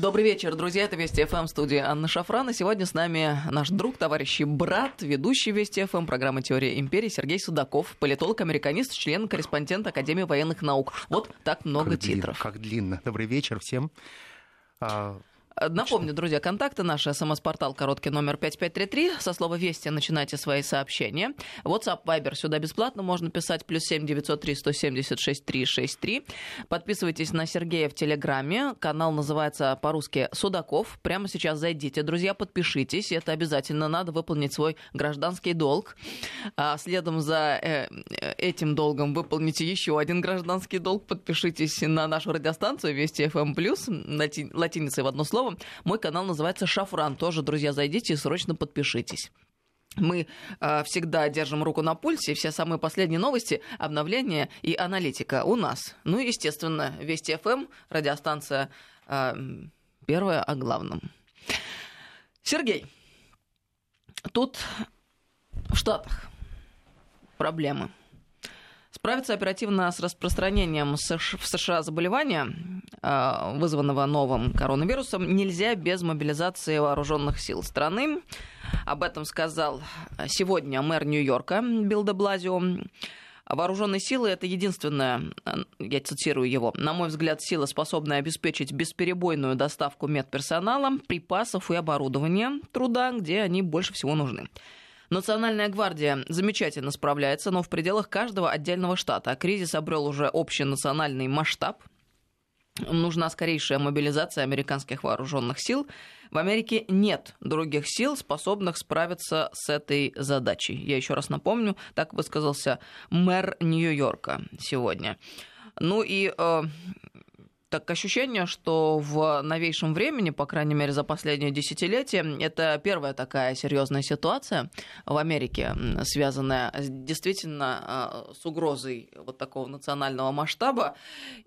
Добрый вечер, друзья. Это Вести ФМ, студия Анна Шафран. И сегодня с нами наш друг, товарищ и брат, ведущий Вести ФМ программы «Теория империи» Сергей Судаков, политолог-американист, член-корреспондент Академии военных наук. Вот так много как титров. Длинно, как длинно. Добрый вечер всем. А, Напомню, друзья, контакты наши. СМС-портал короткий номер 5533. Со слова «Вести» начинайте свои сообщения. WhatsApp, Viber сюда бесплатно. Можно писать плюс 7 903 176 363. Подписывайтесь на Сергея в Телеграме. Канал называется по-русски «Судаков». Прямо сейчас зайдите, друзья, подпишитесь. Это обязательно надо выполнить свой гражданский долг. А следом за э, этим долгом выполните еще один гражданский долг. Подпишитесь на нашу радиостанцию «Вести FM+,» лати- латиницей в одно слово мой канал называется «Шафран». Тоже, друзья, зайдите и срочно подпишитесь. Мы э, всегда держим руку на пульсе, все самые последние новости, обновления и аналитика у нас. Ну и, естественно, Вести ФМ, радиостанция э, первая о главном. Сергей, тут в Штатах проблемы. Справиться оперативно с распространением в США заболевания, а, вызванного новым коронавирусом, нельзя без мобилизации вооруженных сил страны. Об этом сказал сегодня мэр Нью-Йорка Билл де Блазио. Вооруженные силы – это единственная, я цитирую его, на мой взгляд, сила, способная обеспечить бесперебойную доставку медперсонала, припасов и оборудования труда, где они больше всего нужны. Национальная гвардия замечательно справляется, но в пределах каждого отдельного штата. Кризис обрел уже общий национальный масштаб. Нужна скорейшая мобилизация американских вооруженных сил. В Америке нет других сил, способных справиться с этой задачей. Я еще раз напомню, так высказался мэр Нью-Йорка сегодня. Ну и э, так ощущение, что в новейшем времени, по крайней мере за последнее десятилетие, это первая такая серьезная ситуация в Америке, связанная действительно а, с угрозой вот такого национального масштаба.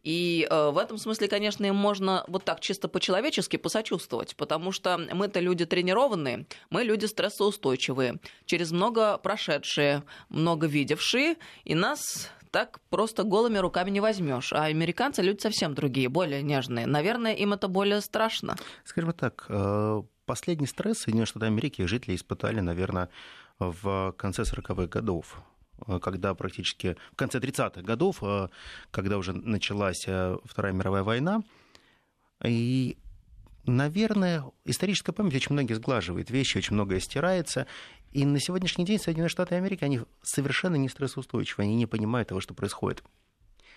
И а, в этом смысле, конечно, им можно вот так чисто по-человечески посочувствовать, потому что мы-то люди тренированные, мы люди стрессоустойчивые, через много прошедшие, много видевшие, и нас так просто голыми руками не возьмешь. А американцы люди совсем другие, более нежные. Наверное, им это более страшно. Скажем так, э, последний стресс Соединенных Штатов Америки жители испытали, наверное, в конце 40-х годов э, когда практически в конце 30-х годов, э, когда уже началась Вторая мировая война, и Наверное, историческая память очень многие сглаживает вещи, очень многое стирается. И на сегодняшний день Соединенные Штаты Америки, они совершенно не стрессоустойчивы, они не понимают того, что происходит.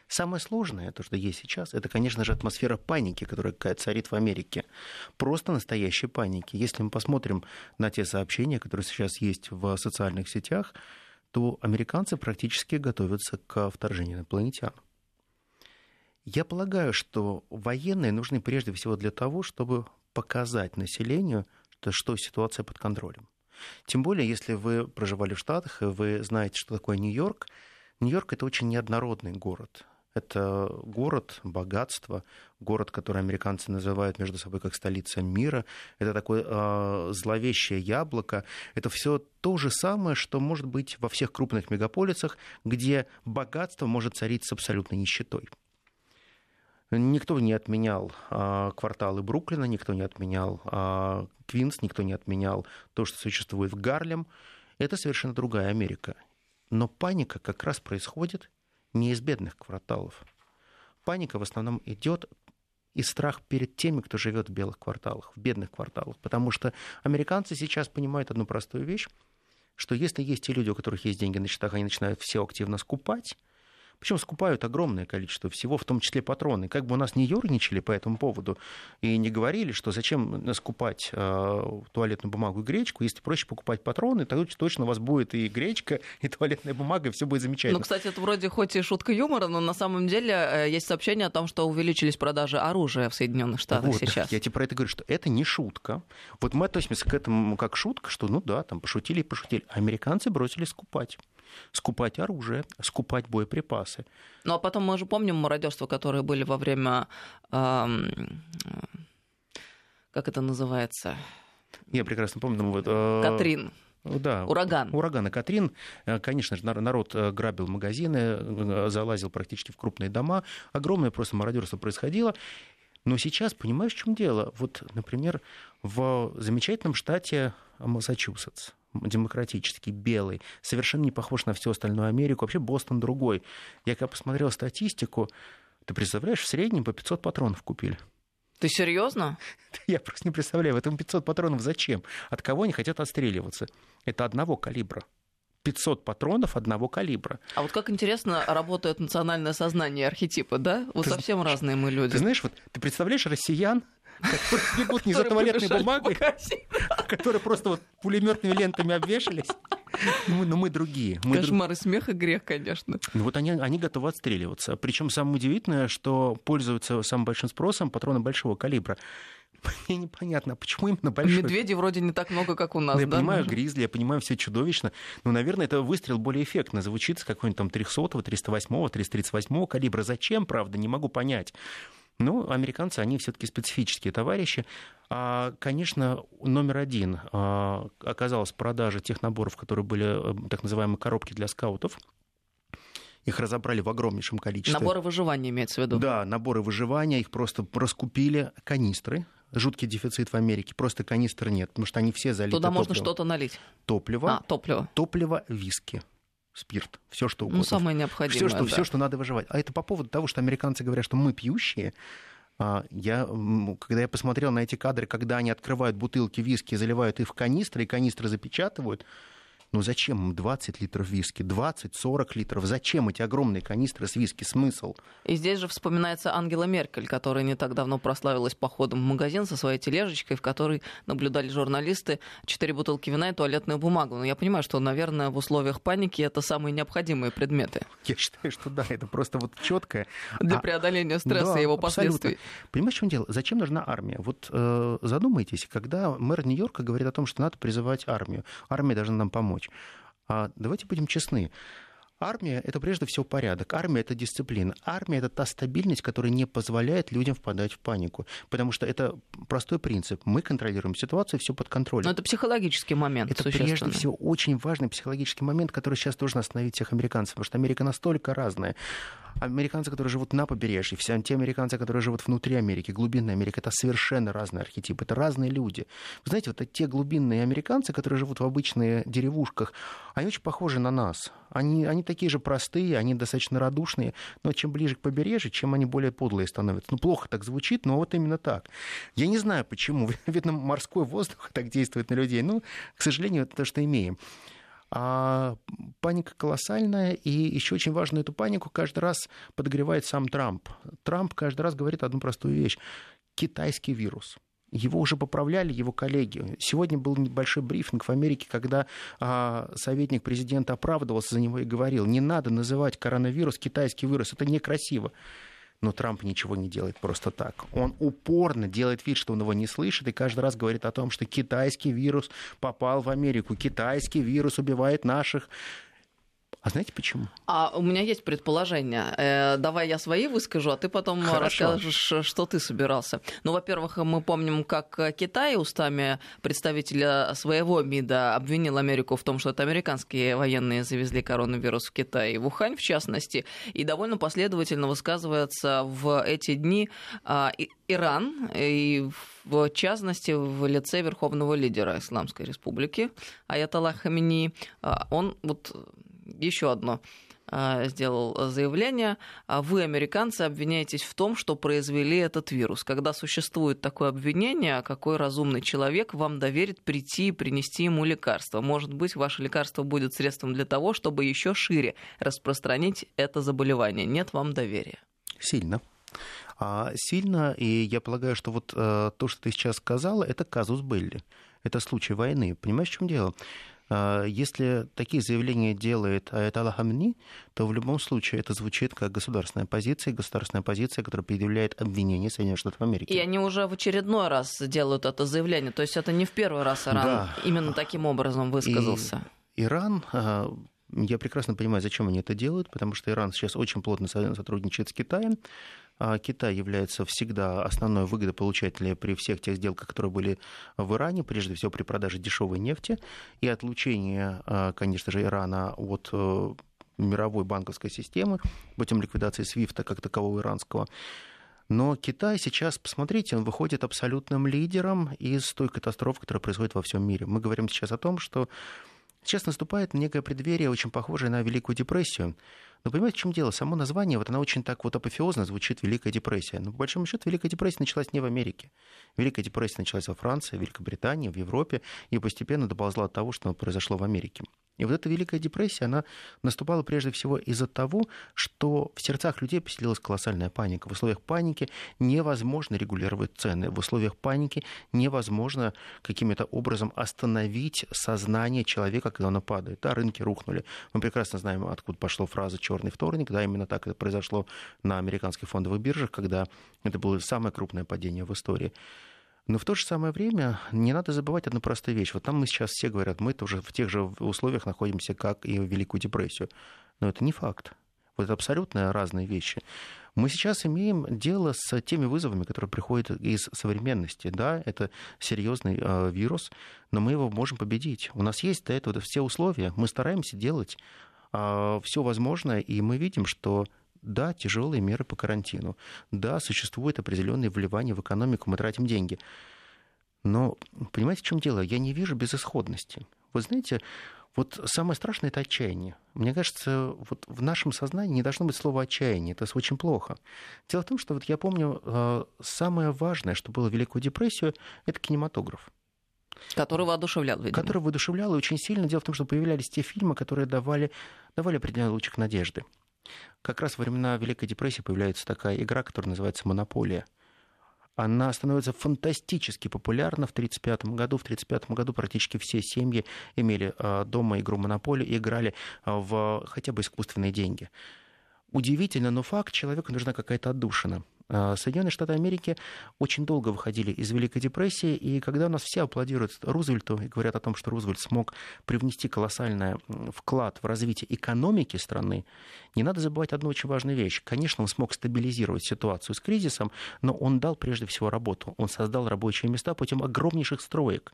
Самое сложное, то, что есть сейчас, это, конечно же, атмосфера паники, которая царит в Америке. Просто настоящей паники. Если мы посмотрим на те сообщения, которые сейчас есть в социальных сетях, то американцы практически готовятся к вторжению инопланетян. Я полагаю, что военные нужны прежде всего для того, чтобы показать населению, что ситуация под контролем. Тем более, если вы проживали в Штатах, и вы знаете, что такое Нью-Йорк. Нью-Йорк это очень неоднородный город. Это город богатства, город, который американцы называют между собой как столица мира. Это такое э, зловещее яблоко. Это все то же самое, что может быть во всех крупных мегаполисах, где богатство может царить с абсолютной нищетой. Никто не отменял а, кварталы Бруклина, никто не отменял а, Квинс, никто не отменял то, что существует в Гарлем. Это совершенно другая Америка. Но паника как раз происходит не из бедных кварталов. Паника в основном идет и страх перед теми, кто живет в белых кварталах, в бедных кварталах. Потому что американцы сейчас понимают одну простую вещь, что если есть те люди, у которых есть деньги на счетах, они начинают все активно скупать, причем скупают огромное количество всего, в том числе патроны. Как бы у нас не ерничали по этому поводу и не говорили, что зачем скупать э, туалетную бумагу и гречку, если проще покупать патроны, то точно у вас будет и гречка, и туалетная бумага, и все будет замечательно. Ну, кстати, это вроде хоть и шутка юмора, но на самом деле э, есть сообщение о том, что увеличились продажи оружия в Соединенных Штатах вот, сейчас. Я тебе про это говорю, что это не шутка. Вот мы относимся к этому как шутка, что ну да, там пошутили и пошутили. Американцы бросились скупать скупать оружие, скупать боеприпасы. Ну а потом мы же помним мародерства, которые были во время, э, как это называется? Я прекрасно помню. Вот, э, Катрин. Да, ураган. Ураган и Катрин. Э, конечно же, народ э, грабил магазины, э, залазил практически в крупные дома. Огромное просто мародерство происходило. Но сейчас, понимаешь, в чем дело? Вот, например, в замечательном штате Массачусетс, демократический, белый, совершенно не похож на всю остальную Америку. Вообще Бостон другой. Я когда посмотрел статистику, ты представляешь, в среднем по 500 патронов купили. Ты серьезно? Я просто не представляю, в этом 500 патронов зачем? От кого они хотят отстреливаться? Это одного калибра. 500 патронов одного калибра. А вот как интересно работает национальное сознание и архетипы, да? Вот ты, совсем разные мы люди. Ты знаешь, вот ты представляешь россиян, которые бегут не за туалетной бумагой, которые просто вот пулеметными лентами обвешались. Ну, но мы другие. Мы Кошмар и смех и грех, конечно. Ну, вот они, они готовы отстреливаться. Причем самое удивительное, что пользуются самым большим спросом патроны большого калибра. Мне непонятно, почему именно большой. Медведей вроде не так много, как у нас, да? Я понимаю, гризли, я понимаю, все чудовищно. Но, наверное, это выстрел более эффектно звучит с какой-нибудь там 300-го, 308-го, 338-го калибра. Зачем, правда, не могу понять. Ну, американцы, они все-таки специфические товарищи. А, конечно, номер один а, оказалась продажа тех наборов, которые были э, так называемые коробки для скаутов. Их разобрали в огромнейшем количестве. Наборы выживания имеется в виду? Да, наборы выживания. Их просто раскупили канистры жуткий дефицит в Америке. Просто канистр нет, потому что они все залиты Туда можно что-то налить? Топливо. А, топливо. Топливо, виски спирт, все что угодно. Ну, самое необходимое. Все, что, да. все, что надо выживать. А это по поводу того, что американцы говорят, что мы пьющие. А, я, когда я посмотрел на эти кадры, когда они открывают бутылки виски, заливают их в канистры, и канистры запечатывают, ну зачем им 20 литров виски, 20-40 литров? Зачем эти огромные канистры с виски? Смысл? И здесь же вспоминается Ангела Меркель, которая не так давно прославилась походом в магазин со своей тележечкой, в которой наблюдали журналисты четыре бутылки вина и туалетную бумагу. Но я понимаю, что, наверное, в условиях паники это самые необходимые предметы. Я считаю, что да, это просто вот четкое. Для а... преодоления стресса да, и его последствий. Абсолютно. Понимаешь, в чем дело? Зачем нужна армия? Вот э, задумайтесь, когда мэр Нью-Йорка говорит о том, что надо призывать армию, армия должна нам помочь помочь. А давайте будем честны. Армия — это прежде всего порядок. Армия — это дисциплина. Армия — это та стабильность, которая не позволяет людям впадать в панику. Потому что это простой принцип. Мы контролируем ситуацию, все под контролем. Но это психологический момент. Это прежде всего очень важный психологический момент, который сейчас должен остановить всех американцев. Потому что Америка настолько разная американцы, которые живут на побережье, все те американцы, которые живут внутри Америки, глубинная Америка, это совершенно разные архетипы, это разные люди. Вы знаете, вот те глубинные американцы, которые живут в обычных деревушках, они очень похожи на нас. Они, они такие же простые, они достаточно радушные, но чем ближе к побережью, чем они более подлые становятся. Ну, плохо так звучит, но вот именно так. Я не знаю, почему. Видно, морской воздух так действует на людей. Ну, к сожалению, это то, что имеем. А паника колоссальная, и еще очень важно эту панику каждый раз подогревает сам Трамп. Трамп каждый раз говорит одну простую вещь. Китайский вирус. Его уже поправляли его коллеги. Сегодня был небольшой брифинг в Америке, когда а, советник президента оправдывался за него и говорил, не надо называть коронавирус китайский вирус, это некрасиво. Но Трамп ничего не делает просто так. Он упорно делает вид, что он его не слышит, и каждый раз говорит о том, что китайский вирус попал в Америку, китайский вирус убивает наших а знаете почему? А у меня есть предположение. Э, давай я свои выскажу, а ты потом Хорошо. расскажешь, что ты собирался. Ну, во-первых, мы помним, как Китай устами представителя своего МИДа обвинил Америку в том, что это американские военные завезли коронавирус в Китай и в Ухань, в частности, и довольно последовательно высказывается в эти дни а, Иран, и в частности в лице верховного лидера Исламской Республики Аятолла Хамини. А, он вот еще одно а, сделал заявление. А вы, американцы, обвиняетесь в том, что произвели этот вирус. Когда существует такое обвинение, какой разумный человек вам доверит прийти и принести ему лекарство? Может быть, ваше лекарство будет средством для того, чтобы еще шире распространить это заболевание. Нет вам доверия. Сильно. А, сильно, и я полагаю, что вот а, то, что ты сейчас сказала, это казус Белли. Это случай войны. Понимаешь, в чем дело? А, если такие заявления делает Аятолла Хамни, то в любом случае это звучит как государственная позиция, государственная позиция, которая предъявляет обвинение Соединенных Штатов Америки. И они уже в очередной раз делают это заявление. То есть это не в первый раз Иран да. именно таким образом высказался. И Иран а, я прекрасно понимаю, зачем они это делают, потому что Иран сейчас очень плотно сотрудничает с Китаем. А Китай является всегда основной выгодополучателем при всех тех сделках, которые были в Иране, прежде всего при продаже дешевой нефти и отлучении, а, конечно же, Ирана от э, мировой банковской системы путем ликвидации Свифта как такового иранского. Но Китай сейчас, посмотрите, он выходит абсолютным лидером из той катастрофы, которая происходит во всем мире. Мы говорим сейчас о том, что сейчас наступает некое преддверие, очень похожее на Великую депрессию. Но понимаете, в чем дело? Само название, вот оно очень так вот апофеозно звучит «Великая депрессия». Но по большому счету Великая депрессия началась не в Америке. Великая депрессия началась во Франции, в Великобритании, в Европе и постепенно доползла от того, что произошло в Америке. И вот эта Великая депрессия, она наступала прежде всего из-за того, что в сердцах людей поселилась колоссальная паника. В условиях паники невозможно регулировать цены. В условиях паники невозможно каким-то образом остановить сознание человека, когда оно падает. Да, рынки рухнули. Мы прекрасно знаем, откуда пошла фраза «черный вторник». Да, именно так это произошло на американских фондовых биржах, когда это было самое крупное падение в истории. Но в то же самое время не надо забывать одну простую вещь. Вот там мы сейчас все говорят, мы тоже в тех же условиях находимся, как и в Великую депрессию. Но это не факт. Вот это абсолютно разные вещи. Мы сейчас имеем дело с теми вызовами, которые приходят из современности. Да, это серьезный э, вирус, но мы его можем победить. У нас есть для этого все условия. Мы стараемся делать все возможное, и мы видим, что да, тяжелые меры по карантину. Да, существует определенное вливание в экономику, мы тратим деньги. Но понимаете, в чем дело? Я не вижу безысходности. Вы знаете, вот самое страшное – это отчаяние. Мне кажется, вот в нашем сознании не должно быть слова «отчаяние». Это очень плохо. Дело в том, что вот я помню, э, самое важное, что было в Великую депрессию, это кинематограф. Который воодушевлял, видимо. Который воодушевлял и очень сильно. Дело в том, что появлялись те фильмы, которые давали, давали определенный лучик надежды. Как раз во времена Великой депрессии появляется такая игра, которая называется «Монополия». Она становится фантастически популярна в 1935 году. В 1935 году практически все семьи имели а, дома игру «Монополия» и играли а, в хотя бы искусственные деньги. Удивительно, но факт, человеку нужна какая-то отдушина – Соединенные Штаты Америки очень долго выходили из Великой депрессии, и когда у нас все аплодируют Рузвельту и говорят о том, что Рузвельт смог привнести колоссальный вклад в развитие экономики страны, не надо забывать одну очень важную вещь. Конечно, он смог стабилизировать ситуацию с кризисом, но он дал прежде всего работу. Он создал рабочие места путем огромнейших строек.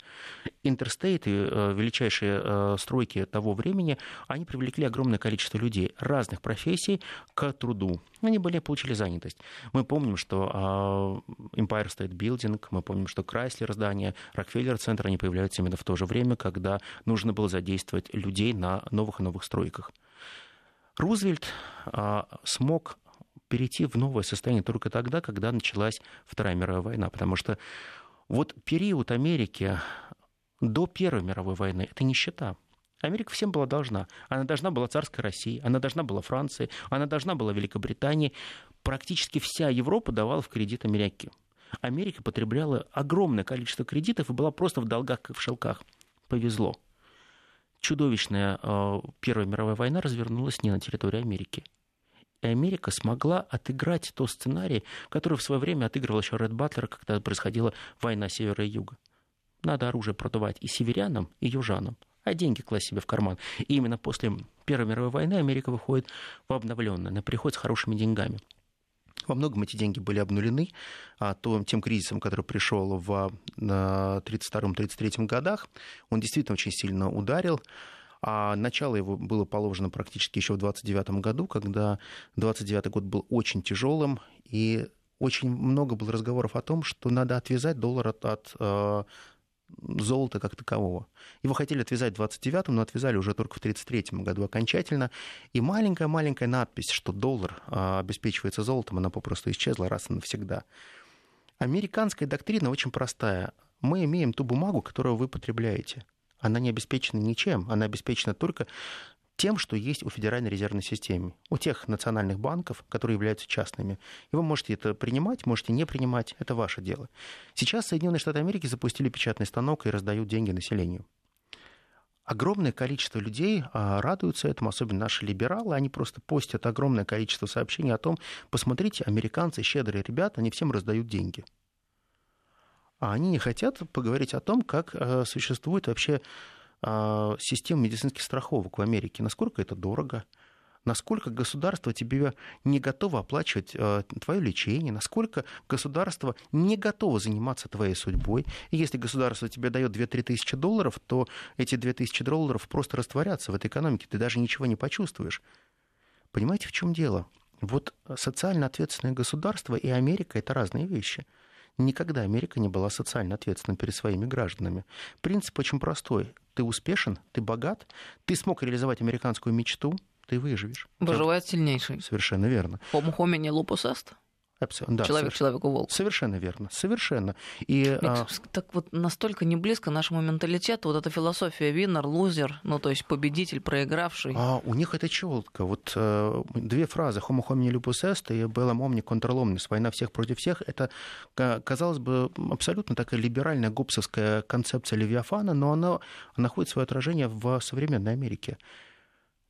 Интерстейты, э, величайшие э, стройки того времени, они привлекли огромное количество людей разных профессий к труду. Они были, получили занятость. Мы помним, помним, что а, Empire State Building, мы помним, что Chrysler здание, Rockefeller центр, они появляются именно в то же время, когда нужно было задействовать людей на новых и новых стройках. Рузвельт а, смог перейти в новое состояние только тогда, когда началась Вторая мировая война, потому что вот период Америки до Первой мировой войны – это нищета. Америка всем была должна. Она должна была царской России, она должна была Франции, она должна была Великобритании практически вся Европа давала в кредит Америке. Америка потребляла огромное количество кредитов и была просто в долгах, как в шелках. Повезло. Чудовищная э, Первая мировая война развернулась не на территории Америки. И Америка смогла отыграть тот сценарий, который в свое время отыгрывал еще Ред Батлер, когда происходила война севера и юга. Надо оружие продавать и северянам, и южанам, а деньги класть себе в карман. И именно после Первой мировой войны Америка выходит в обновленное, она приходит с хорошими деньгами. Во многом эти деньги были обнулены а, то, тем кризисом, который пришел в 1932-1933 годах. Он действительно очень сильно ударил. А начало его было положено практически еще в 29 году, когда 29 год был очень тяжелым, и очень много было разговоров о том, что надо отвязать доллар от, от а, золота как такового. Его хотели отвязать в 29-м, но отвязали уже только в 33-м году окончательно. И маленькая-маленькая надпись, что доллар а, обеспечивается золотом, она попросту исчезла раз и навсегда. Американская доктрина очень простая. Мы имеем ту бумагу, которую вы потребляете. Она не обеспечена ничем, она обеспечена только тем, что есть у Федеральной резервной системы, у тех национальных банков, которые являются частными. И вы можете это принимать, можете не принимать, это ваше дело. Сейчас Соединенные Штаты Америки запустили печатный станок и раздают деньги населению. Огромное количество людей а, радуются этому, особенно наши либералы. Они просто постят огромное количество сообщений о том, посмотрите, американцы, щедрые ребята, они всем раздают деньги. А они не хотят поговорить о том, как а, существует вообще систем медицинских страховок в Америке, насколько это дорого, насколько государство тебе не готово оплачивать э, твое лечение, насколько государство не готово заниматься твоей судьбой. И если государство тебе дает 2-3 тысячи долларов, то эти 2 тысячи долларов просто растворятся в этой экономике, ты даже ничего не почувствуешь. Понимаете, в чем дело? Вот социально ответственное государство и Америка — это разные вещи. Никогда Америка не была социально ответственна перед своими гражданами. Принцип очень простой. Ты успешен, ты богат, ты смог реализовать американскую мечту, ты выживешь. Выживает сильнейший. Совершенно верно. Homo homini lupus est. Да, Человек человеку волк. Совершенно верно, совершенно. И, а... Так вот настолько не близко нашему менталитету вот эта философия винер, лузер, ну то есть победитель, проигравший. А у них это четко. Вот э, две фразы «homo homini lupus est» и «bellum omni contra omnis» «война всех против всех» — это, казалось бы, абсолютно такая либеральная гопсовская концепция Левиафана, но она находит свое отражение в современной Америке.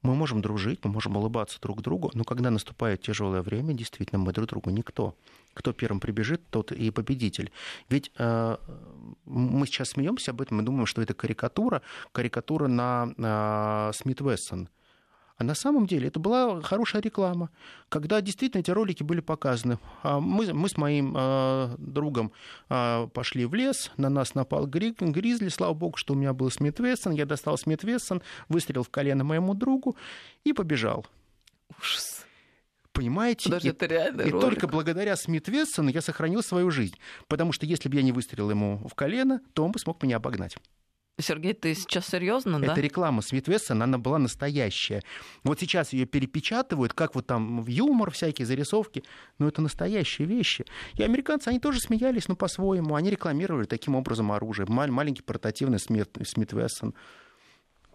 Мы можем дружить, мы можем улыбаться друг другу, но когда наступает тяжелое время, действительно, мы друг другу никто. Кто первым прибежит, тот и победитель. Ведь э, мы сейчас смеемся об этом, мы думаем, что это карикатура, карикатура на э, Смит Вессон. А на самом деле это была хорошая реклама, когда действительно эти ролики были показаны. А мы, мы с моим э, другом э, пошли в лес, на нас напал гри, гризли, слава богу, что у меня был Смит Вессон, я достал Смит Вессон, выстрелил в колено моему другу и побежал. Ужас. Понимаете? Подожди, и, это реальный и ролик. только благодаря Смит Вессону я сохранил свою жизнь. Потому что если бы я не выстрелил ему в колено, то он бы смог меня обогнать. Сергей, ты сейчас серьезно, да? Это реклама Смит Вессон, она была настоящая. Вот сейчас ее перепечатывают, как вот там юмор всякие, зарисовки, но это настоящие вещи. И американцы, они тоже смеялись, но по-своему. Они рекламировали таким образом оружие. Маленький портативный Смит, Смит Вессон.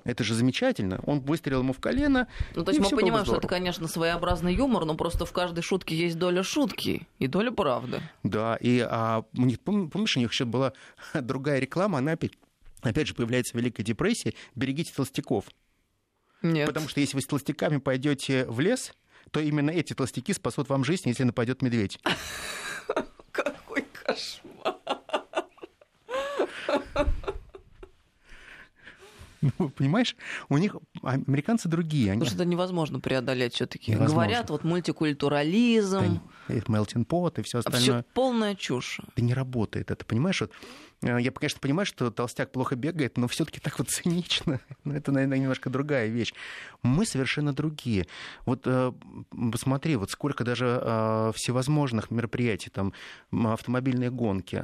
Это же замечательно. Он выстрелил ему в колено. Ну, то есть мы понимаем, что это, конечно, своеобразный юмор, но просто в каждой шутке есть доля шутки и доля правды. Да, и а, помнишь, у них еще была другая реклама, она опять опять же, появляется Великая депрессия, берегите толстяков. Нет. Потому что если вы с толстяками пойдете в лес, то именно эти толстяки спасут вам жизнь, если нападет медведь. Какой кошмар. Ну, понимаешь, у них американцы другие. Они... Потому что это невозможно преодолеть все-таки. Говорят, вот мультикультурализм. Да, melting pot и все остальное. Все полная чушь. Это не работает. Это понимаешь, вот я, конечно, понимаю, что толстяк плохо бегает, но все-таки так вот цинично. Ну, это, наверное, немножко другая вещь. Мы совершенно другие. Вот э, посмотри, вот сколько даже э, всевозможных мероприятий, там, автомобильные гонки,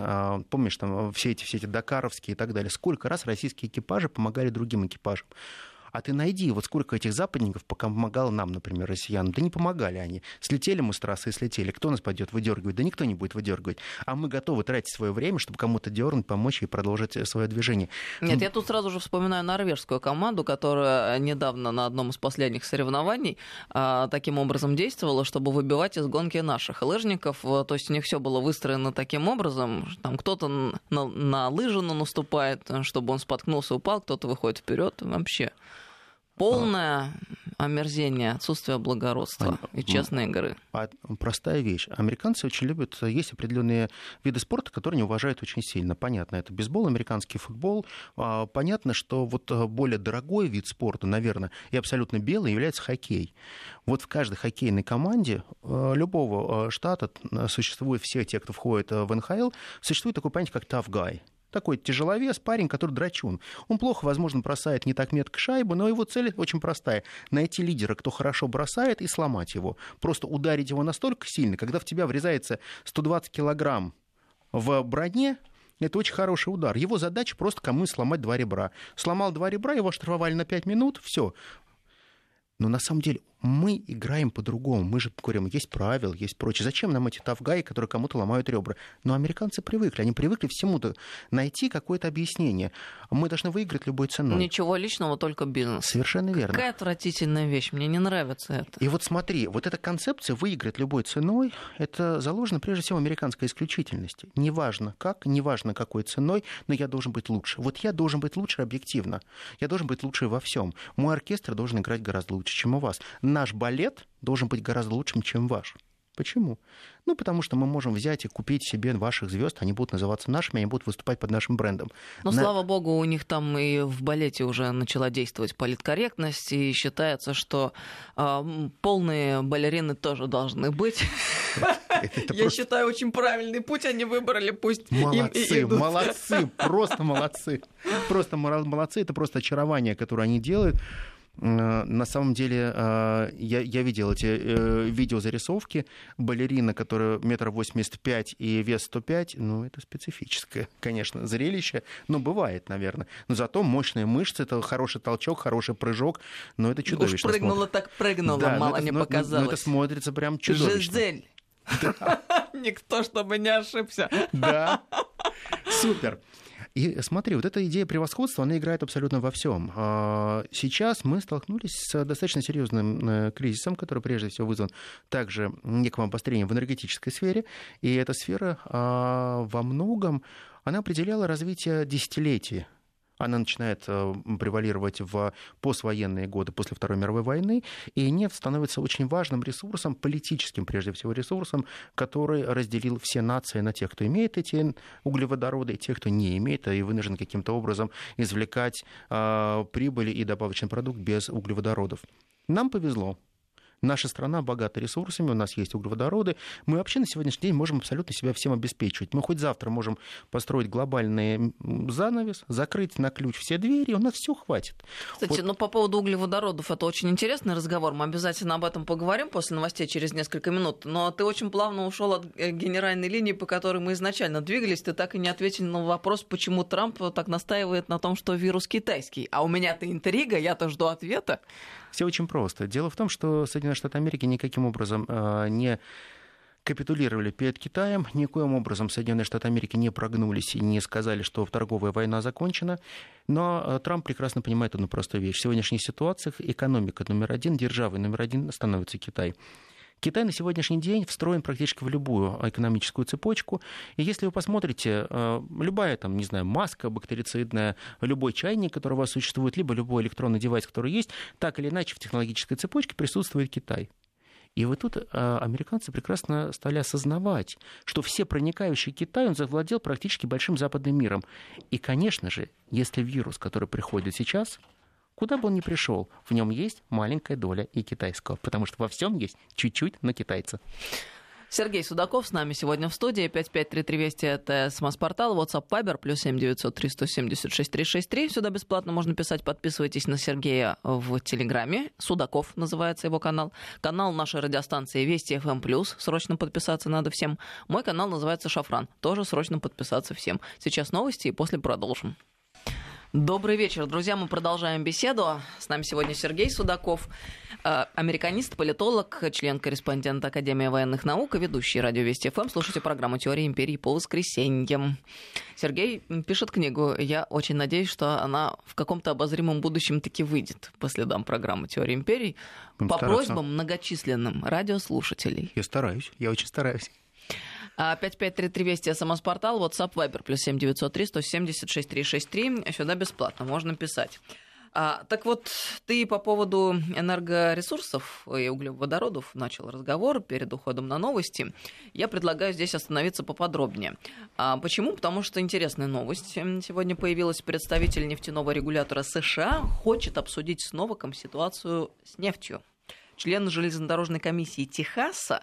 помнишь, там, все эти, все эти дакаровские и так далее, сколько раз российские экипажи помогали другим экипажам. А ты найди, вот сколько этих западников пока помогало нам, например, россиянам. Да не помогали они. Слетели мы с трассы и слетели. Кто нас пойдет выдергивать? Да никто не будет выдергивать. А мы готовы тратить свое время, чтобы кому-то дернуть, помочь и продолжить э, свое движение. Нет, я тут сразу же вспоминаю норвежскую команду, которая недавно на одном из последних соревнований а, таким образом действовала, чтобы выбивать из гонки наших лыжников. То есть у них все было выстроено таким образом. Там кто-то на, на лыжину наступает, чтобы он споткнулся, упал, кто-то выходит вперед. Вообще. Полное омерзение, отсутствие благородства а, и честной игры. А, простая вещь. Американцы очень любят, есть определенные виды спорта, которые они уважают очень сильно. Понятно, это бейсбол, американский футбол. А, понятно, что вот э, более дорогой вид спорта, наверное, и абсолютно белый является хоккей. Вот в каждой хоккейной команде э, любого э, штата существует, все те, кто входит в НХЛ, существует такое понятие, как tough guy такой тяжеловес, парень, который драчун. Он плохо, возможно, бросает не так метко шайбу, но его цель очень простая. Найти лидера, кто хорошо бросает, и сломать его. Просто ударить его настолько сильно, когда в тебя врезается 120 килограмм в броне, это очень хороший удар. Его задача просто кому сломать два ребра. Сломал два ребра, его штрафовали на 5 минут, все. Но на самом деле мы играем по-другому. Мы же говорим, есть правила, есть прочее. Зачем нам эти тавгаи, которые кому-то ломают ребра? Но американцы привыкли. Они привыкли всему-то найти какое-то объяснение. Мы должны выиграть любой ценой. Ничего личного, только бизнес. Совершенно верно. Какая отвратительная вещь. Мне не нравится это. И вот смотри, вот эта концепция выиграть любой ценой, это заложено прежде всего в американской исключительности. Неважно как, неважно какой ценой, но я должен быть лучше. Вот я должен быть лучше объективно. Я должен быть лучше во всем. Мой оркестр должен играть гораздо лучше, чем у вас наш балет должен быть гораздо лучшим, чем ваш. Почему? Ну, потому что мы можем взять и купить себе ваших звезд, они будут называться нашими, они будут выступать под нашим брендом. Но, На... слава богу, у них там и в балете уже начала действовать политкорректность, и считается, что э, полные балерины тоже должны быть. Я считаю, очень правильный путь они выбрали, пусть Молодцы, молодцы, просто молодцы. Просто молодцы, это просто очарование, которое они делают. На самом деле, я, я видел эти видеозарисовки. Балерина, которая метр восемьдесят пять и вес 105, ну, это специфическое, конечно, зрелище. Но бывает, наверное. Но зато мощные мышцы, это хороший толчок, хороший прыжок. Но это чудовищно. Уж прыгнула смотрится. так прыгнула, да, мало это, не показалось. Но это смотрится прям чудовищно. Жизель. Никто, чтобы не ошибся. Да. Супер. И смотри, вот эта идея превосходства, она играет абсолютно во всем. А, сейчас мы столкнулись с достаточно серьезным э, кризисом, который прежде всего вызван также неким обострением в энергетической сфере. И эта сфера а, во многом она определяла развитие десятилетий она начинает э, превалировать в поствоенные годы после Второй мировой войны, и нефть становится очень важным ресурсом, политическим прежде всего ресурсом, который разделил все нации на тех, кто имеет эти углеводороды, и тех, кто не имеет, и вынужден каким-то образом извлекать э, прибыли и добавочный продукт без углеводородов. Нам повезло. Наша страна богата ресурсами, у нас есть углеводороды. Мы вообще на сегодняшний день можем абсолютно себя всем обеспечивать. Мы хоть завтра можем построить глобальный занавес, закрыть на ключ все двери, у нас все хватит. Кстати, вот. ну по поводу углеводородов это очень интересный разговор. Мы обязательно об этом поговорим после новостей через несколько минут. Но ты очень плавно ушел от э, генеральной линии, по которой мы изначально двигались. Ты так и не ответил на вопрос, почему Трамп так настаивает на том, что вирус китайский. А у меня-то интрига, я-то жду ответа. Все очень просто. Дело в том, что Соединенные Штаты Америки никаким образом э, не капитулировали перед Китаем. Никоим образом Соединенные Штаты Америки не прогнулись и не сказали, что торговая война закончена. Но э, Трамп прекрасно понимает одну простую вещь. В сегодняшних ситуациях экономика номер один, державой номер один становится Китай. Китай на сегодняшний день встроен практически в любую экономическую цепочку. И если вы посмотрите, э, любая, там, не знаю, маска бактерицидная, любой чайник, который у вас существует, либо любой электронный девайс, который есть, так или иначе в технологической цепочке присутствует Китай. И вот тут а, американцы прекрасно стали осознавать, что все проникающие Китай, он завладел практически большим западным миром. И, конечно же, если вирус, который приходит сейчас, Куда бы он ни пришел, в нем есть маленькая доля и китайского, потому что во всем есть чуть-чуть на китайца. Сергей Судаков с нами сегодня в студии. 553320 это СМС-портал, WhatsApp Viber, плюс 7903 176 363. Сюда бесплатно можно писать. Подписывайтесь на Сергея в Телеграме. Судаков называется его канал. Канал нашей радиостанции Вести FM+. Плюс. Срочно подписаться надо всем. Мой канал называется Шафран. Тоже срочно подписаться всем. Сейчас новости и после продолжим. Добрый вечер, друзья. Мы продолжаем беседу. С нами сегодня Сергей Судаков, э, американист, политолог, член-корреспондент Академии военных наук и ведущий радио Вести ФМ. Слушайте программу «Теория империи» по воскресеньям. Сергей пишет книгу. Я очень надеюсь, что она в каком-то обозримом будущем таки выйдет по следам программы «Теория империй» по просьбам многочисленным радиослушателей. Я стараюсь, я очень стараюсь. 5533 Вести, СМС-портал, WhatsApp, Viber, плюс 7903 176 363. Сюда бесплатно, можно писать. А, так вот, ты по поводу энергоресурсов и углеводородов начал разговор перед уходом на новости. Я предлагаю здесь остановиться поподробнее. А, почему? Потому что интересная новость. Сегодня появилась представитель нефтяного регулятора США, хочет обсудить с Новаком ситуацию с нефтью. Член железнодорожной комиссии Техаса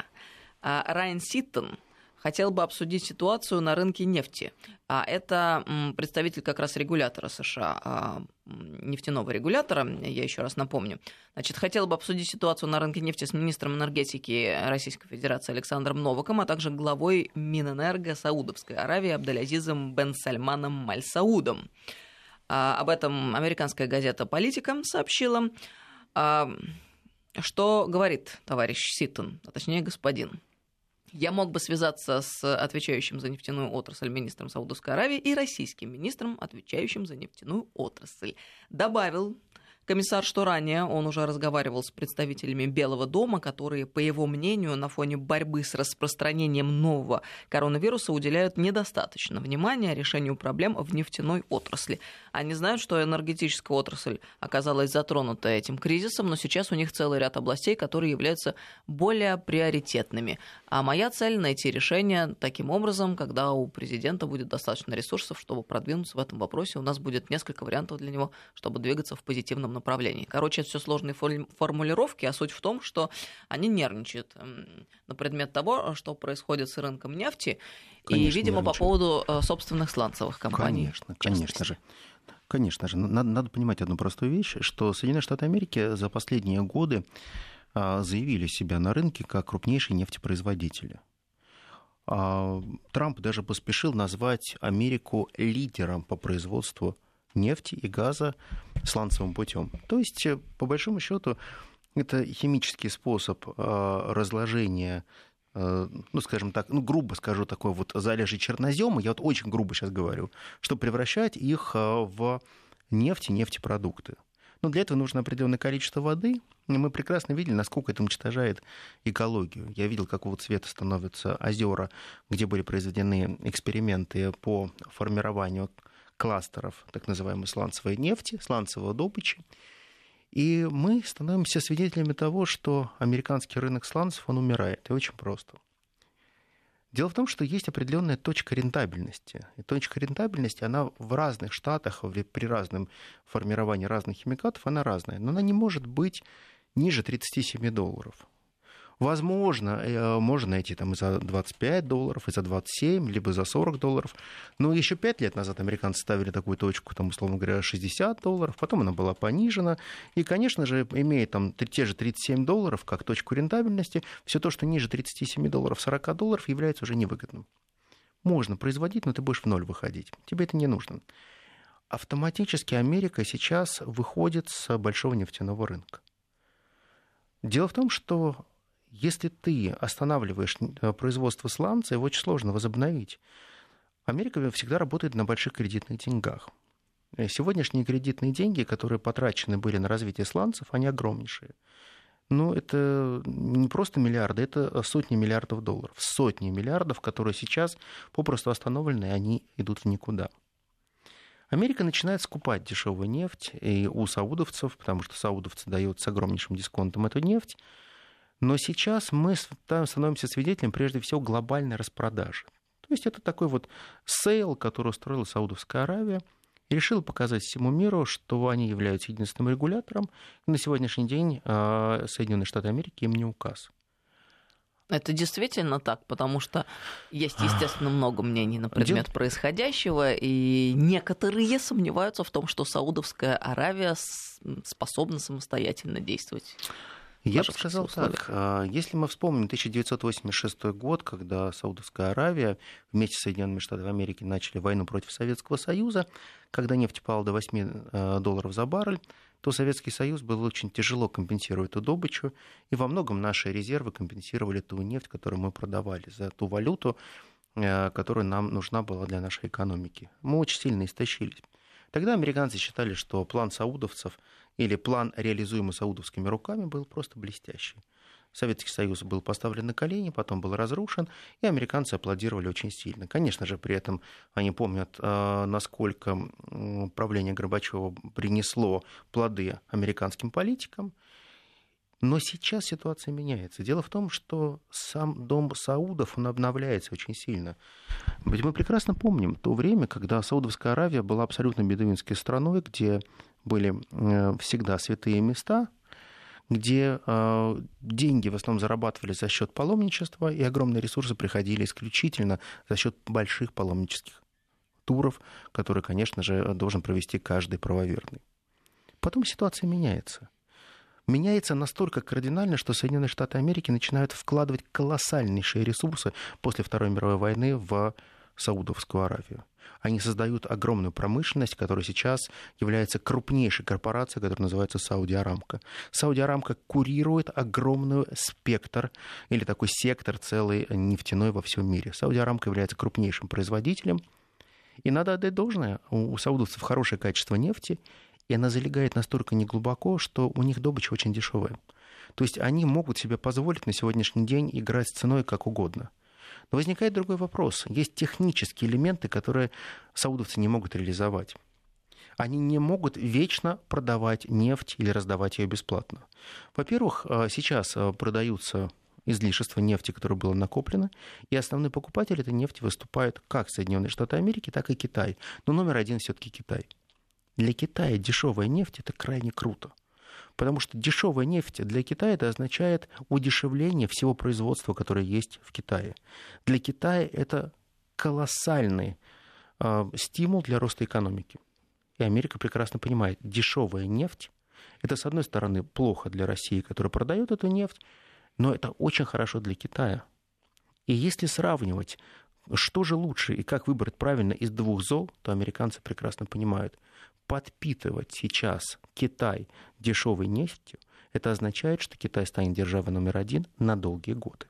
а, Райан Ситтон хотел бы обсудить ситуацию на рынке нефти. А это представитель как раз регулятора США, а, нефтяного регулятора, я еще раз напомню. Значит, хотел бы обсудить ситуацию на рынке нефти с министром энергетики Российской Федерации Александром Новаком, а также главой Минэнерго Саудовской Аравии Абдалязизом Бен Сальманом Мальсаудом. А, об этом американская газета «Политика» сообщила. Что говорит товарищ Ситтон, а точнее господин? Я мог бы связаться с отвечающим за нефтяную отрасль министром Саудовской Аравии и российским министром, отвечающим за нефтяную отрасль. Добавил Комиссар, что ранее он уже разговаривал с представителями Белого дома, которые, по его мнению, на фоне борьбы с распространением нового коронавируса уделяют недостаточно внимания решению проблем в нефтяной отрасли. Они знают, что энергетическая отрасль оказалась затронута этим кризисом, но сейчас у них целый ряд областей, которые являются более приоритетными. А моя цель — найти решение таким образом, когда у президента будет достаточно ресурсов, чтобы продвинуться в этом вопросе. У нас будет несколько вариантов для него, чтобы двигаться в позитивном направлении. Короче, это все сложные формулировки, а суть в том, что они нервничают на предмет того, что происходит с рынком нефти, конечно, и, видимо, по поводу э, собственных сланцевых компаний. Конечно, конечно же. Конечно же. Надо, надо понимать одну простую вещь, что Соединенные Штаты Америки за последние годы а, заявили себя на рынке как крупнейшие нефтепроизводители. А, Трамп даже поспешил назвать Америку лидером по производству нефти и газа сланцевым путем. То есть, э, по большому счету, это химический способ а, разложения э, ну, скажем так, ну, грубо скажу, такой вот залежи чернозема, я вот очень грубо сейчас говорю, чтобы превращать их в нефть и нефтепродукты. Но для этого нужно определенное количество воды. И мы прекрасно видели, насколько это уничтожает экологию. Я видел, какого цвета становятся озера, где были произведены эксперименты по формированию кластеров так называемой сланцевой нефти, сланцевого добычи. И мы становимся свидетелями того, что американский рынок сланцев, он умирает. И очень просто. Дело в том, что есть определенная точка рентабельности. И точка рентабельности, она в разных штатах, при разном формировании разных химикатов, она разная. Но она не может быть ниже 37 долларов. Возможно, э, можно найти там и за 25 долларов, и за 27, либо за 40 долларов. Но еще 5 лет назад американцы ставили такую точку, там, условно говоря, 60 долларов, потом она была понижена. И, конечно же, имея там те же 37 долларов как точку рентабельности, все то, что ниже 37 долларов, 40 долларов, является уже невыгодным. Можно производить, но ты будешь в ноль выходить. Тебе это не нужно. Автоматически Америка сейчас выходит с большого нефтяного рынка. Дело в том, что если ты останавливаешь э, производство сланца, его очень сложно возобновить. Америка всегда работает на больших кредитных деньгах. Э, сегодняшние кредитные деньги, которые потрачены были на развитие сланцев, они огромнейшие. Но это не просто миллиарды, это сотни миллиардов долларов. Сотни миллиардов, которые сейчас попросту остановлены, и они идут в никуда. Америка начинает скупать дешевую нефть и у саудовцев, потому что саудовцы дают с огромнейшим дисконтом эту нефть. Но сейчас мы становимся свидетелем прежде всего глобальной распродажи. То есть это такой вот sale, который устроила Саудовская Аравия, и решила показать всему миру, что они являются единственным регулятором. И на сегодняшний день а, Соединенные Штаты Америки им не указ. Это действительно так, потому что есть, естественно, много мнений на предмет Дел... происходящего, и некоторые сомневаются в том, что Саудовская Аравия способна самостоятельно действовать. Я бы сказал так. А, если мы вспомним 1986 год, когда Саудовская Аравия вместе с Соединенными Штатами Америки начали войну против Советского Союза, когда нефть пала до 8 а, долларов за баррель, то Советский Союз был очень тяжело компенсировать эту добычу, и во многом наши резервы компенсировали ту нефть, которую мы продавали за ту валюту, а, которая нам нужна была для нашей экономики. Мы очень сильно истощились. Тогда американцы считали, что план саудовцев или план, реализуемый саудовскими руками, был просто блестящий. Советский Союз был поставлен на колени, потом был разрушен, и американцы аплодировали очень сильно. Конечно же, при этом они помнят, а, насколько правление Горбачева принесло плоды американским политикам. Но сейчас ситуация меняется. Дело в том, что сам дом Саудов, он обновляется очень сильно. Ведь мы прекрасно помним то время, когда Саудовская Аравия была абсолютно бедуинской страной, где были э, всегда святые места, где э, деньги в основном зарабатывались за счет паломничества, и огромные ресурсы приходили исключительно за счет больших паломнических туров, которые, конечно же, должен провести каждый правоверный. Потом ситуация меняется. Меняется настолько кардинально, что Соединенные Штаты Америки начинают вкладывать колоссальнейшие ресурсы после Второй мировой войны в Саудовскую Аравию. Они создают огромную промышленность, которая сейчас является крупнейшей корпорацией, которая называется Сауди Арамка. Сауди Арамка курирует огромный спектр или такой сектор целый нефтяной во всем мире. Сауди Арамка является крупнейшим производителем. И надо отдать должное, у саудовцев хорошее качество нефти, и она залегает настолько неглубоко, что у них добыча очень дешевая. То есть они могут себе позволить на сегодняшний день играть с ценой как угодно. Но возникает другой вопрос. Есть технические элементы, которые саудовцы не могут реализовать. Они не могут вечно продавать нефть или раздавать ее бесплатно. Во-первых, э, сейчас э, продаются излишества нефти, которое было накоплено, и основной покупатель этой нефти выступает как Соединенные Штаты Америки, так и Китай. Но номер один все-таки Китай. Для Китая дешевая нефть это крайне круто. Потому что дешевая нефть для Китая это означает удешевление всего производства, которое есть в Китае. Для Китая это колоссальный э, стимул для роста экономики. И Америка прекрасно понимает, дешевая нефть это, с одной стороны, плохо для России, которая продает эту нефть, но это очень хорошо для Китая. И если сравнивать, что же лучше и как выбрать правильно из двух зол, то американцы прекрасно понимают, подпитывать сейчас Китай дешевой нефтью, это означает, что Китай станет державой номер один на долгие годы.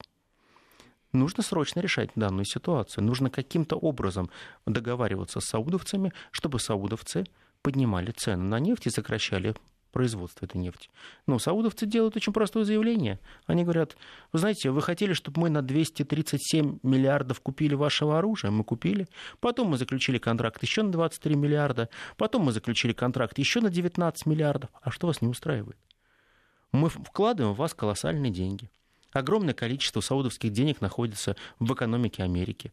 Нужно срочно решать данную ситуацию. Нужно каким-то образом договариваться с саудовцами, чтобы саудовцы поднимали цены на нефть и сокращали производства этой нефти. Но саудовцы делают очень простое заявление. Они говорят, вы знаете, вы хотели, чтобы мы на 237 миллиардов купили вашего оружия, мы купили. Потом мы заключили контракт еще на 23 миллиарда. Потом мы заключили контракт еще на 19 миллиардов. А что вас не устраивает? Мы вкладываем в вас колоссальные деньги. Огромное количество саудовских денег находится в экономике Америки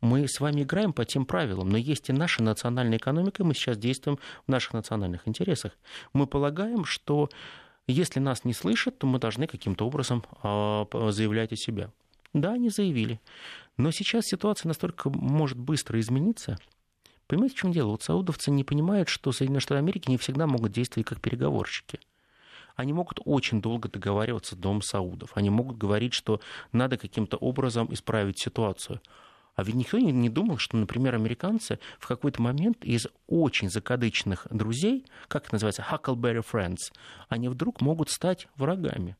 мы с вами играем по тем правилам, но есть и наша национальная экономика, и мы сейчас действуем в наших национальных интересах. Мы полагаем, что если нас не слышат, то мы должны каким-то образом а, заявлять о себе. Да, они заявили. Но сейчас ситуация настолько может быстро измениться. Понимаете, в чем дело? Вот саудовцы не понимают, что Соединенные Штаты Америки не всегда могут действовать как переговорщики они могут очень долго договариваться с Домом Саудов. Они могут говорить, что надо каким-то образом исправить ситуацию. А ведь никто не думал, что, например, американцы в какой-то момент из очень закадычных друзей, как это называется, Huckleberry Friends, они вдруг могут стать врагами.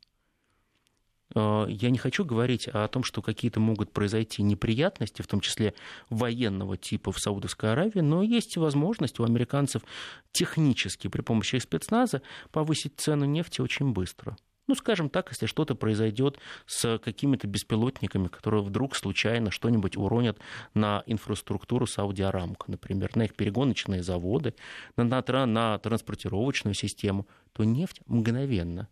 Э, я не хочу говорить о том, что какие-то могут произойти неприятности, в том числе военного типа в Саудовской Аравии, но есть возможность у американцев технически при помощи спецназа повысить цену нефти очень быстро. Ну, скажем так, если что-то произойдет с какими-то беспилотниками, которые вдруг случайно что-нибудь уронят на инфраструктуру Сауди Арамко, например, на их перегоночные заводы, на, на, на транспортировочную систему, то нефть мгновенно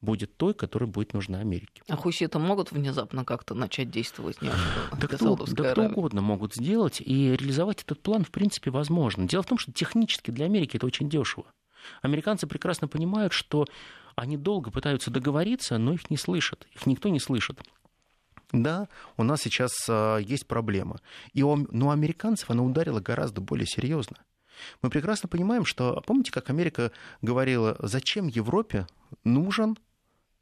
будет той, которая будет нужна Америке. А хуситы могут внезапно как-то начать действовать неожиданно? Да, кто, да кто угодно могут сделать, и реализовать этот план, в принципе, возможно. Дело в том, что технически для Америки это очень дешево. Американцы прекрасно понимают, что они долго пытаются договориться, но их не слышат, их никто не слышит. Да, у нас сейчас а, есть проблема. И у, но американцев она ударила гораздо более серьезно. Мы прекрасно понимаем, что, помните, как Америка говорила, зачем Европе нужен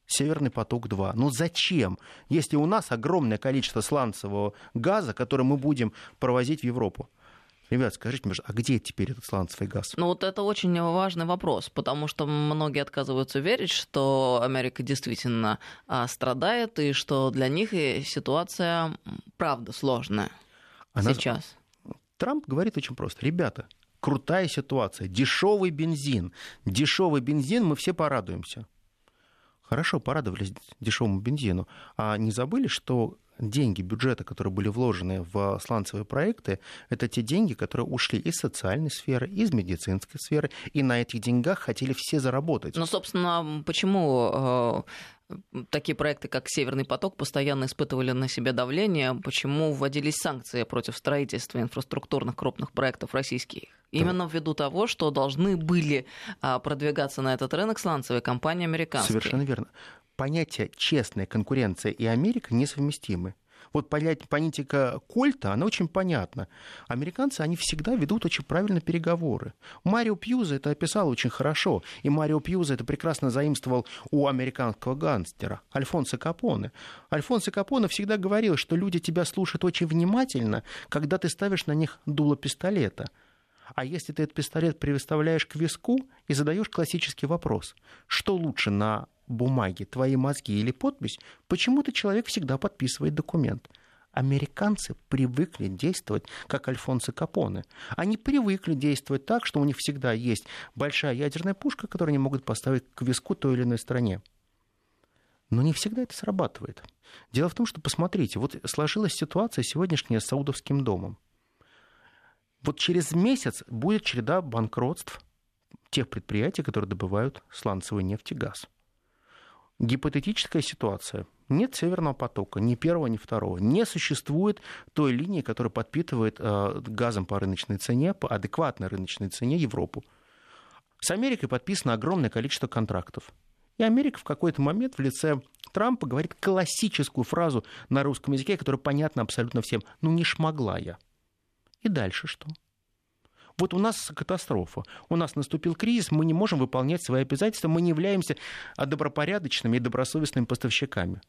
Северный поток-2. Ну зачем, если у нас огромное количество сланцевого газа, который мы будем провозить в Европу? Ребят, скажите, а где теперь этот сланцевый газ? Ну вот это очень важный вопрос, потому что многие отказываются верить, что Америка действительно а, страдает, и что для них ситуация правда сложная Она... сейчас. Трамп говорит очень просто. Ребята, крутая ситуация, дешевый бензин. Дешевый бензин, мы все порадуемся. Хорошо, порадовались дешевому бензину. А не забыли, что деньги бюджета, которые были вложены в сланцевые проекты, это те деньги, которые ушли из социальной сферы, из медицинской сферы, и на этих деньгах хотели все заработать. Ну, собственно, почему э, такие проекты, как «Северный поток», постоянно испытывали на себе давление, почему вводились санкции против строительства инфраструктурных крупных проектов российских? Именно ввиду того, что должны были а, продвигаться на этот рынок сланцевые компании американские. Совершенно верно понятие честная конкуренция и Америка несовместимы. Вот политика Кольта, она очень понятна. Американцы, они всегда ведут очень правильно переговоры. Марио Пьюза это описал очень хорошо. И Марио Пьюза это прекрасно заимствовал у американского гангстера Альфонсо Капоне. Альфонсо Капоне всегда говорил, что люди тебя слушают очень внимательно, когда ты ставишь на них дуло пистолета. А если ты этот пистолет приставляешь к виску и задаешь классический вопрос, что лучше на бумаги, твои мозги или подпись, почему-то человек всегда подписывает документ. Американцы привыкли действовать как Альфонсо Капоне. Они привыкли действовать так, что у них всегда есть большая ядерная пушка, которую они могут поставить к виску той или иной стране. Но не всегда это срабатывает. Дело в том, что, посмотрите, вот сложилась ситуация сегодняшняя с Саудовским домом. Вот через месяц будет череда банкротств тех предприятий, которые добывают сланцевую нефть и газ. Гипотетическая ситуация. Нет Северного потока, ни первого, ни второго. Не существует той линии, которая подпитывает э, газом по рыночной цене, по адекватной рыночной цене Европу. С Америкой подписано огромное количество контрактов. И Америка в какой-то момент в лице Трампа говорит классическую фразу на русском языке, которая понятна абсолютно всем. Ну не шмогла я. И дальше что? Вот у нас катастрофа. У нас наступил кризис, мы не можем выполнять свои обязательства, мы не являемся добропорядочными и добросовестными поставщиками.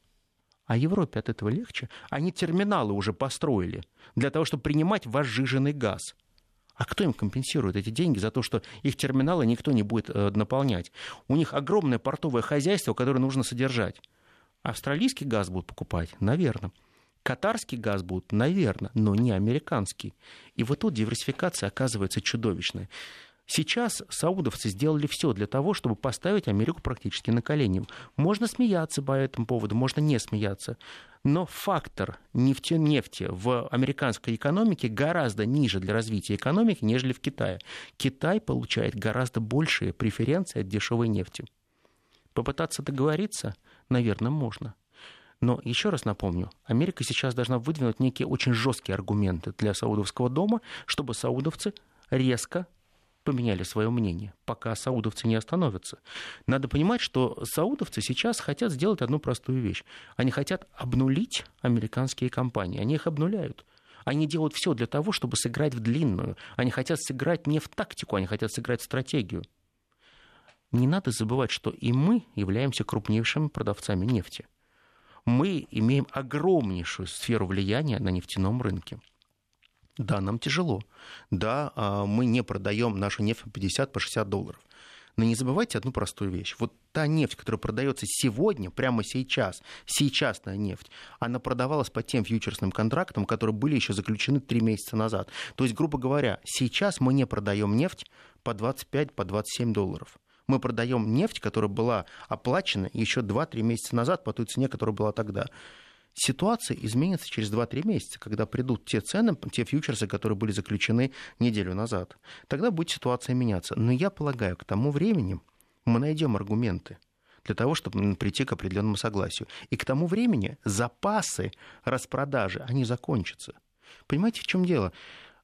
А Европе от этого легче. Они терминалы уже построили для того, чтобы принимать ваш жиженый газ. А кто им компенсирует эти деньги за то, что их терминалы никто не будет э, наполнять? У них огромное портовое хозяйство, которое нужно содержать. Австралийский газ будут покупать? Наверное. Катарский газ будут, наверное, но не американский. И вот тут диверсификация оказывается чудовищной. Сейчас саудовцы сделали все для того, чтобы поставить Америку практически на колени. Можно смеяться по этому поводу, можно не смеяться. Но фактор нефти, нефти в американской экономике гораздо ниже для развития экономики, нежели в Китае. Китай получает гораздо большие преференции от дешевой нефти. Попытаться договориться, наверное, можно. Но еще раз напомню, Америка сейчас должна выдвинуть некие очень жесткие аргументы для Саудовского дома, чтобы саудовцы резко поменяли свое мнение, пока саудовцы не остановятся. Надо понимать, что саудовцы сейчас хотят сделать одну простую вещь. Они хотят обнулить американские компании. Они их обнуляют. Они делают все для того, чтобы сыграть в длинную. Они хотят сыграть не в тактику, они хотят сыграть в стратегию. Не надо забывать, что и мы являемся крупнейшими продавцами нефти. Мы имеем огромнейшую сферу влияния на нефтяном рынке. Да, нам тяжело. Да, а, мы не продаем нашу нефть по 50, по 60 долларов. Но не забывайте одну простую вещь. Вот та нефть, которая продается сегодня, прямо сейчас, сейчасная нефть, она продавалась по тем фьючерсным контрактам, которые были еще заключены три месяца назад. То есть, грубо говоря, сейчас мы не продаем нефть по 25, по 27 долларов. Мы продаем нефть, которая была оплачена еще 2-3 месяца назад по той цене, которая была тогда ситуация изменится через 2-3 месяца, когда придут те цены, те фьючерсы, которые были заключены неделю назад. Тогда будет ситуация меняться. Но я полагаю, к тому времени мы найдем аргументы для того, чтобы прийти к определенному согласию. И к тому времени запасы распродажи, они закончатся. Понимаете, в чем дело?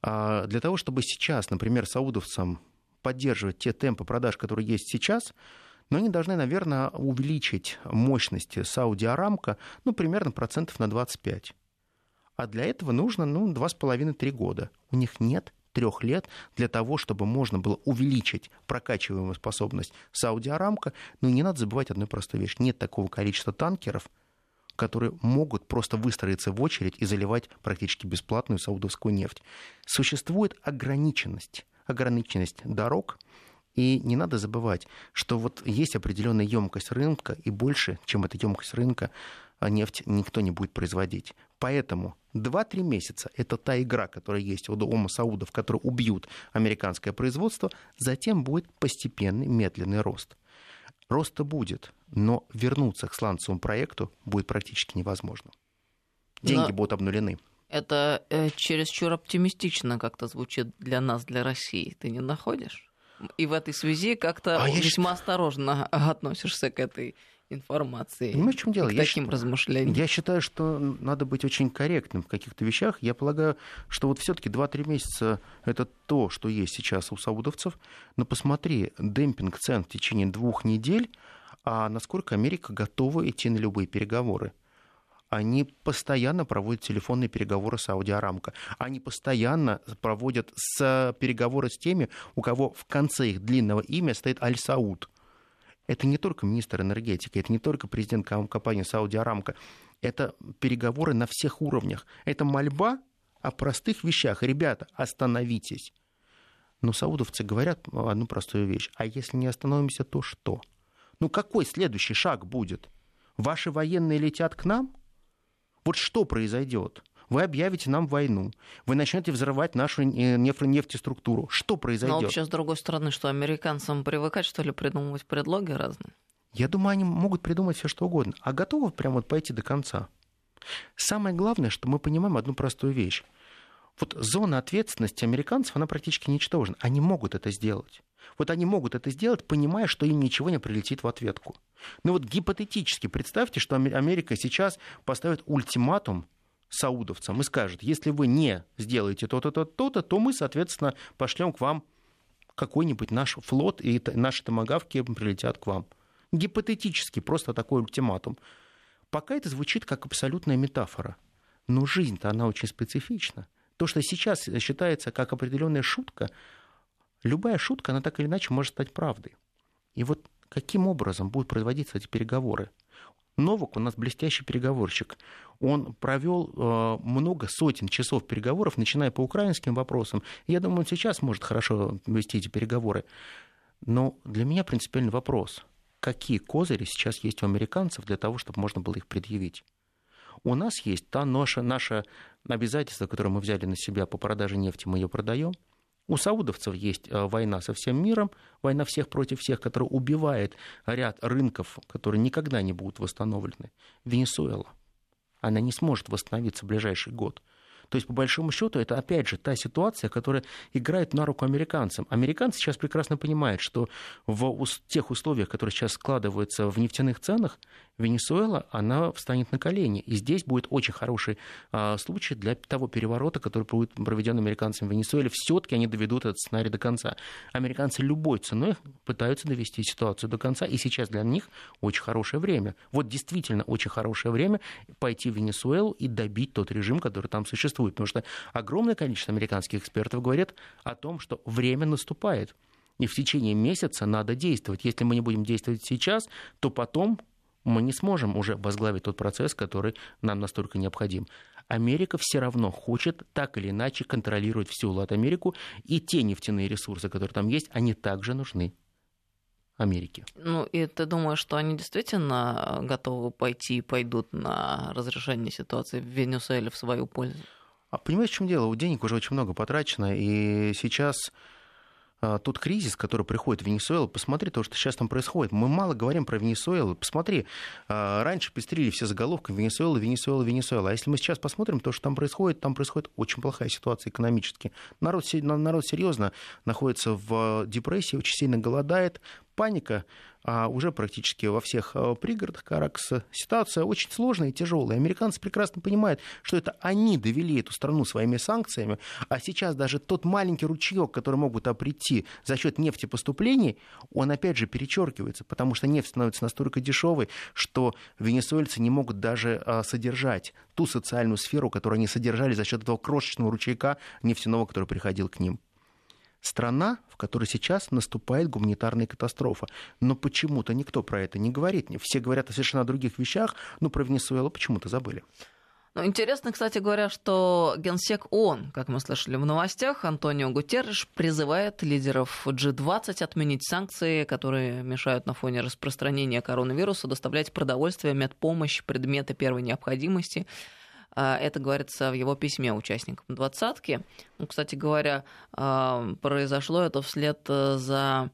А, для того, чтобы сейчас, например, саудовцам поддерживать те темпы продаж, которые есть сейчас, но они должны, наверное, увеличить мощности Сауди Арамко, ну, примерно процентов на 25. А для этого нужно, ну, 2,5-3 года. У них нет трех лет для того, чтобы можно было увеличить прокачиваемую способность Сауди Арамко. Но не надо забывать одну простую вещь. Нет такого количества танкеров, которые могут просто выстроиться в очередь и заливать практически бесплатную саудовскую нефть. Существует ограниченность. Ограниченность дорог, и не надо забывать, что вот есть определенная емкость рынка, и больше, чем эта емкость рынка, а нефть никто не будет производить. Поэтому 2-3 месяца – это та игра, которая есть у Дома Саудов, которые убьют американское производство, затем будет постепенный медленный рост. Роста будет, но вернуться к сланцевому проекту будет практически невозможно. Деньги но... будут обнулены. Это э, чересчур оптимистично как-то звучит для нас, для России. Ты не находишь? и в этой связи как-то а весьма я... осторожно относишься к этой информации. Понимаешь, в чем дело? К я таким считаю, размышлениям. Я считаю, что надо быть очень корректным в каких-то вещах. Я полагаю, что вот все-таки 2-3 месяца это то, что есть сейчас у саудовцев. Но посмотри, демпинг цен в течение двух недель, а насколько Америка готова идти на любые переговоры они постоянно проводят телефонные переговоры с Ауди Арамко. Они постоянно проводят с, переговоры с теми, у кого в конце их длинного имя стоит Аль-Сауд. Это не только министр энергетики, это не только президент компании Сауди Арамко. Это переговоры на всех уровнях. Это мольба о простых вещах. Ребята, остановитесь. Но саудовцы говорят одну простую вещь. А если не остановимся, то что? Ну какой следующий шаг будет? Ваши военные летят к нам? Вот что произойдет? Вы объявите нам войну, вы начнете взрывать нашу э, нефтеструктуру. Что произойдет? Но вообще, с другой стороны, что американцам привыкать, что ли, придумывать предлоги разные? Я думаю, они могут придумать все что угодно, а готовы прямо вот пойти до конца. Самое главное, что мы понимаем одну простую вещь. Вот зона ответственности американцев, она практически ничтожна. Они могут это сделать. Вот они могут это сделать, понимая, что им ничего не прилетит в ответку. Ну вот гипотетически представьте, что Америка сейчас поставит ультиматум саудовцам и скажет, если вы не сделаете то-то, то-то, то-то, то мы, соответственно, пошлем к вам какой-нибудь наш флот, и наши томогавки прилетят к вам. Гипотетически просто такой ультиматум. Пока это звучит как абсолютная метафора. Но жизнь-то она очень специфична. То, что сейчас считается как определенная шутка, любая шутка, она так или иначе может стать правдой. И вот каким образом будут производиться эти переговоры? Новак у нас блестящий переговорщик. Он провел э, много сотен часов переговоров, начиная по украинским вопросам. Я думаю, он сейчас может хорошо вести эти переговоры. Но для меня принципиальный вопрос, какие козыри сейчас есть у американцев для того, чтобы можно было их предъявить? У нас есть та наша, наше обязательство, которое мы взяли на себя по продаже нефти, мы ее продаем. У саудовцев есть э, война со всем миром, война всех против всех, которая убивает ряд рынков, которые никогда не будут восстановлены. Венесуэла. Она не сможет восстановиться в ближайший год. То есть, по большому счету, это опять же та ситуация, которая играет на руку американцам. Американцы сейчас прекрасно понимают, что в тех условиях, которые сейчас складываются в нефтяных ценах, Венесуэла, она встанет на колени. И здесь будет очень хороший а, случай для того переворота, который будет проведен американцами в Венесуэле. Все-таки они доведут этот сценарий до конца. Американцы любой ценой пытаются довести ситуацию до конца, и сейчас для них очень хорошее время. Вот действительно очень хорошее время пойти в Венесуэлу и добить тот режим, который там существует. Потому что огромное количество американских экспертов говорят о том, что время наступает. И в течение месяца надо действовать. Если мы не будем действовать сейчас, то потом мы не сможем уже возглавить тот процесс, который нам настолько необходим. Америка все равно хочет так или иначе контролировать всю Латинамерику, и те нефтяные ресурсы, которые там есть, они также нужны Америке. Ну, и ты думаешь, что они действительно готовы пойти и пойдут на разрешение ситуации в Венесуэле в свою пользу? А понимаешь, в чем дело? У денег уже очень много потрачено, и сейчас а, тот кризис, который приходит в Венесуэлу, посмотри то, что сейчас там происходит. Мы мало говорим про Венесуэлу. Посмотри, а, раньше пестрили все заголовками Венесуэла, Венесуэла, Венесуэла. А если мы сейчас посмотрим то, что там происходит, там происходит очень плохая ситуация экономически. Народ, народ серьезно находится в депрессии, очень сильно голодает, паника а уже практически во всех э, пригородах Каракаса. Ситуация очень сложная и тяжелая. Американцы прекрасно понимают, что это они довели эту страну своими санкциями, а сейчас даже тот маленький ручеек, который могут прийти за счет нефтепоступлений, он опять же перечеркивается, потому что нефть становится настолько дешевой, что венесуэльцы не могут даже а, содержать ту социальную сферу, которую они содержали за счет этого крошечного ручейка нефтяного, который приходил к ним страна, в которой сейчас наступает гуманитарная катастрофа. Но почему-то никто про это не говорит. Все говорят о совершенно других вещах, но про Венесуэлу почему-то забыли. Ну, интересно, кстати говоря, что генсек ООН, как мы слышали в новостях, Антонио Гутерреш призывает лидеров G20 отменить санкции, которые мешают на фоне распространения коронавируса доставлять продовольствие, медпомощь, предметы первой необходимости это говорится в его письме участникам двадцатки. Ну, кстати говоря, а, произошло это вслед э, за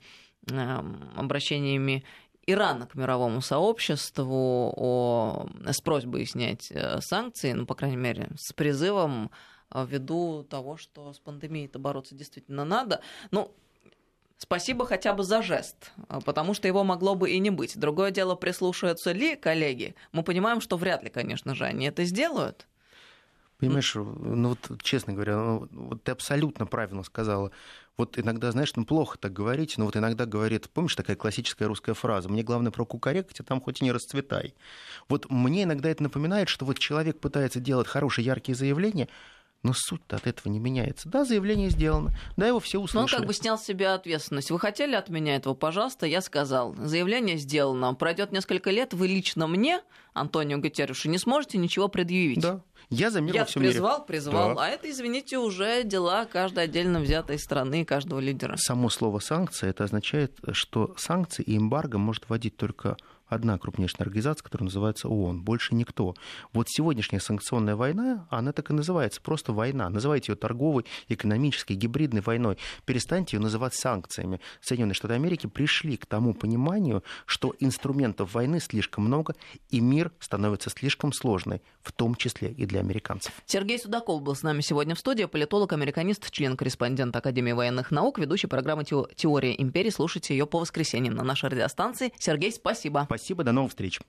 эм, обращениями Ирана к мировому сообществу о, с просьбой снять э, санкции, ну, по крайней мере, с призывом э, ввиду того, что с пандемией-то бороться действительно надо. Ну, Спасибо хотя бы за жест, потому что его могло бы и не быть. Другое дело, прислушаются ли коллеги. Мы понимаем, что вряд ли, конечно же, они это сделают. Понимаешь, ну вот, честно говоря, ну, вот ты абсолютно правильно сказала. Вот иногда, знаешь, ну плохо так говорить, но вот иногда говорит, помнишь, такая классическая русская фраза, мне главное прокукарекать, а там хоть и не расцветай. Вот мне иногда это напоминает, что вот человек пытается делать хорошие, яркие заявления, но суть-то от этого не меняется. Да, заявление сделано, да, его все услышали. Но он как бы снял с себя ответственность. Вы хотели от меня этого, пожалуйста, я сказал. Заявление сделано. Пройдет несколько лет, вы лично мне, Антонио Гутерриши, не сможете ничего предъявить. Да. Я за мир я во всем призвал, мире. призвал. Да. А это, извините, уже дела каждой отдельно взятой страны, каждого лидера. Само слово санкция это означает, что санкции и эмбарго может вводить только одна крупнейшая организация, которая называется ООН, больше никто. Вот сегодняшняя санкционная война, она так и называется, просто война. Называйте ее торговой, экономической, гибридной войной. Перестаньте ее называть санкциями. Соединенные Штаты Америки пришли к тому пониманию, что инструментов войны слишком много, и мир становится слишком сложный, в том числе и для американцев. Сергей Судаков был с нами сегодня в студии, политолог, американист, член-корреспондент Академии военных наук, ведущий программы «Теория империи». Слушайте ее по воскресеньям на нашей радиостанции. Сергей, спасибо. Спасибо, до новых встреч.